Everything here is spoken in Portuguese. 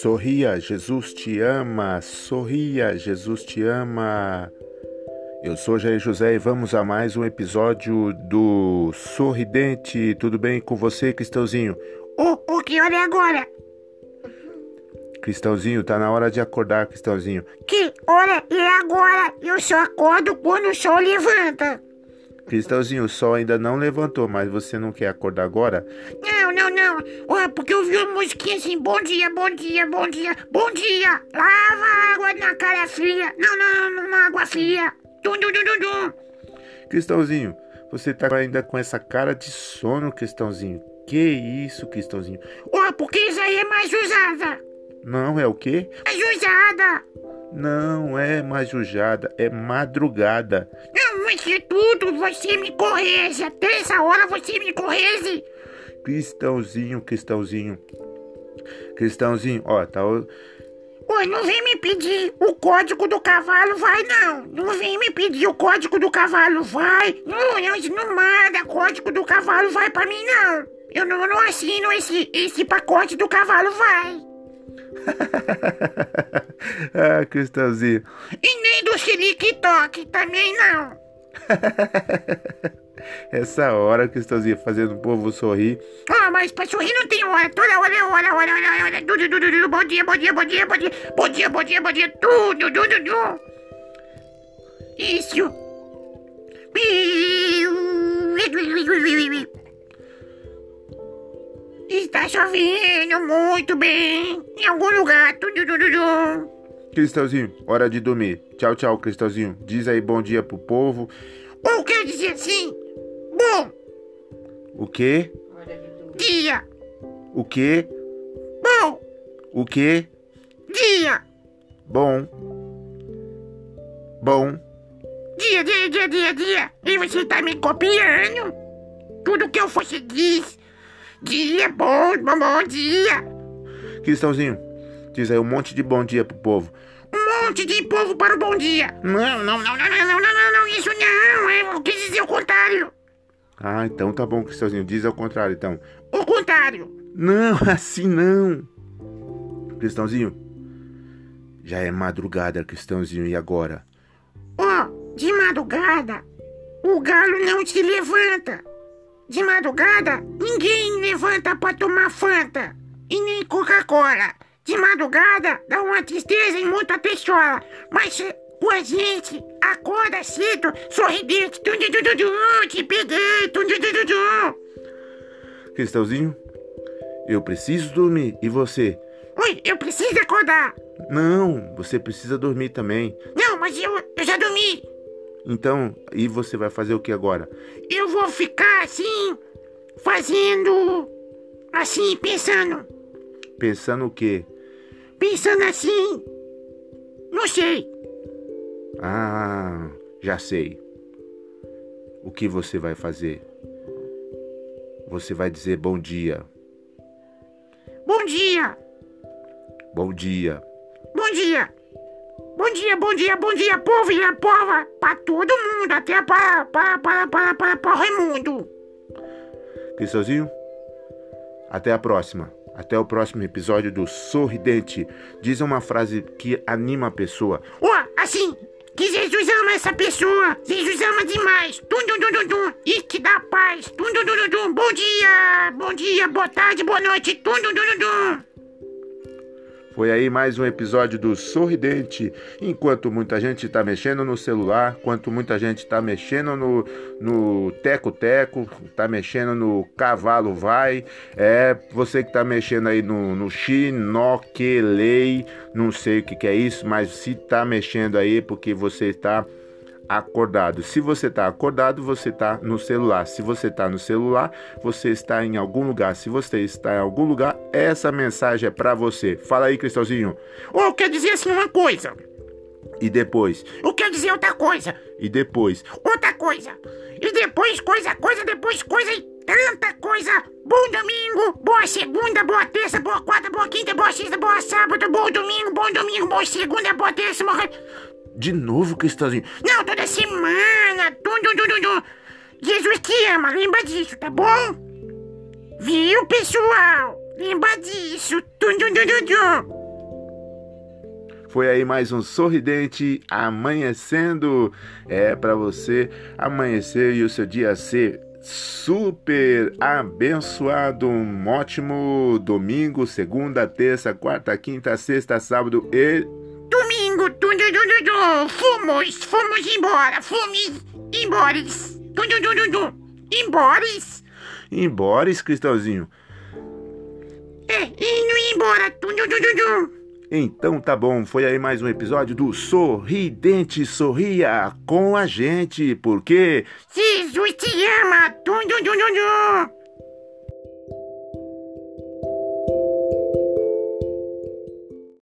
Sorria, Jesus te ama. Sorria, Jesus te ama. Eu sou Jair José e vamos a mais um episódio do Sorridente. Tudo bem com você, Cristãozinho? O, o que hora é agora? Cristãozinho, tá na hora de acordar, Cristãozinho. Que hora é agora? Eu só acordo quando o sol levanta. Cristãozinho, o sol ainda não levantou, mas você não quer acordar agora? Não, não, não. Ué, porque eu vi uma musiquinha assim, bom dia, bom dia, bom dia, bom dia. Lava água na cara fria. Não, não, não, água fria. Dum, dum, dum, dum, dum. Cristãozinho, você tá ainda com essa cara de sono, Cristãozinho. Que isso, Cristãozinho? Ué, porque isso aí é mais usada. Não é o quê? Mais usada. Não é majujada, é madrugada. Não, é tudo. Você me corrige. Até essa hora você me corrige. Cristãozinho, Cristãozinho. Cristãozinho, ó, tá. o- Ué, não vem me pedir o código do cavalo, vai não. Não vem me pedir o código do cavalo, vai. Não, não, isso não manda código do cavalo, vai pra mim não. Eu não, não assino esse, esse pacote do cavalo, vai. ah, Cristãozinho. E nem do TikTok também não. Essa hora, Cristãozinho, fazendo o povo sorrir. Ah, mas pra sorrir não tem hora. Toda hora hora, hora, hora, hora. Tudo, tudo, tudo. Bom dia, bom dia, bom dia, bom dia. Bom dia, bom dia, bom dia. Tudo, tudo. Isso. Está chovendo muito bem. Em algum lugar. Tudo, tudo, tudo. Cristãozinho, hora de dormir. Tchau, tchau, Cristãozinho. Diz aí bom dia pro povo. Ou quer dizer assim? Bom O quê? dia. O quê? Bom O quê? dia. Bom. Bom. Dia, dia, dia, dia, dia. E você tá me copiando? Tudo que eu fosse diz. Dia, bom, bom, bom dia. Cristãozinho, Diz aí um monte de bom dia pro povo. Um monte de povo para o bom dia. Não, não, não, não, não, não, não, não isso não. É Eu quis dizer é o contrário. Ah, então tá bom, Cristãozinho. Diz ao contrário, então. O contrário. Não, assim não. Cristãozinho. Já é madrugada, Cristãozinho, e agora? Oh, de madrugada, o galo não se levanta. De madrugada, ninguém levanta para tomar Fanta e nem Coca-Cola. De madrugada, dá uma tristeza em muita pessoa. Mas com a gente, acorda cedo, sorridente. Tum, tum, tum, tum, tum, te peguei. Tum, tum, tum, tum, tum. Cristãozinho, eu preciso dormir. E você? Oi, eu preciso acordar. Não, você precisa dormir também. Não, mas eu, eu já dormi. Então, e você vai fazer o que agora? Eu vou ficar assim, fazendo. Assim, pensando. Pensando o quê? Pensando assim. Não sei. Ah, já sei. O que você vai fazer? Você vai dizer bom dia. Bom dia. Bom dia. Bom dia. Bom dia, bom dia, bom dia, povo e a pova. Pra todo mundo, até para, para, para, para, para, para Raimundo. Cristãozinho, até a próxima. Até o próximo episódio do Sorridente. Diz uma frase que anima a pessoa. Ó, assim, que Jesus ama essa pessoa. Jesus ama demais. Tum. E te dá paz. Tum. Bom dia, bom dia, boa tarde, boa noite. Tum. Foi aí mais um episódio do Sorridente. Enquanto muita gente está mexendo no celular, enquanto muita gente está mexendo no no teco-teco, está mexendo no cavalo vai, é você que está mexendo aí no, no xinoquelei, não sei o que, que é isso, mas se está mexendo aí porque você está acordado. Se você está acordado, você está no celular. Se você está no celular, você está em algum lugar. Se você está em algum lugar, essa mensagem é para você. Fala aí, Cristãozinho. Ou quer dizer assim uma coisa. E depois? Ou quer dizer outra coisa. E depois? Outra coisa. E depois coisa, coisa, depois coisa e tanta coisa. Bom domingo, boa segunda, boa terça, boa quarta, boa quinta, boa sexta, boa sábado, bom domingo, bom domingo, boa segunda, boa terça, boa... De novo, Cristãozinho. Não, toda semana. Tum, tum, tum, tum. Jesus te ama, lembra disso, tá bom? Viu, pessoal? Lembra disso. Tum, tum, tum, tum. Foi aí mais um sorridente amanhecendo. É para você amanhecer e o seu dia ser super abençoado. Um ótimo domingo, segunda, terça, quarta, quinta, sexta, sábado e tu, fomos, fomos embora, fomos embora, embora. embora, Cristãozinho. É, indo embora, tu, tu, tu, tu, tu. Então tá bom, foi aí mais um episódio do Sorridente Sorria com a gente, porque Jesus te ama, tu, tu, tu, tu, tu.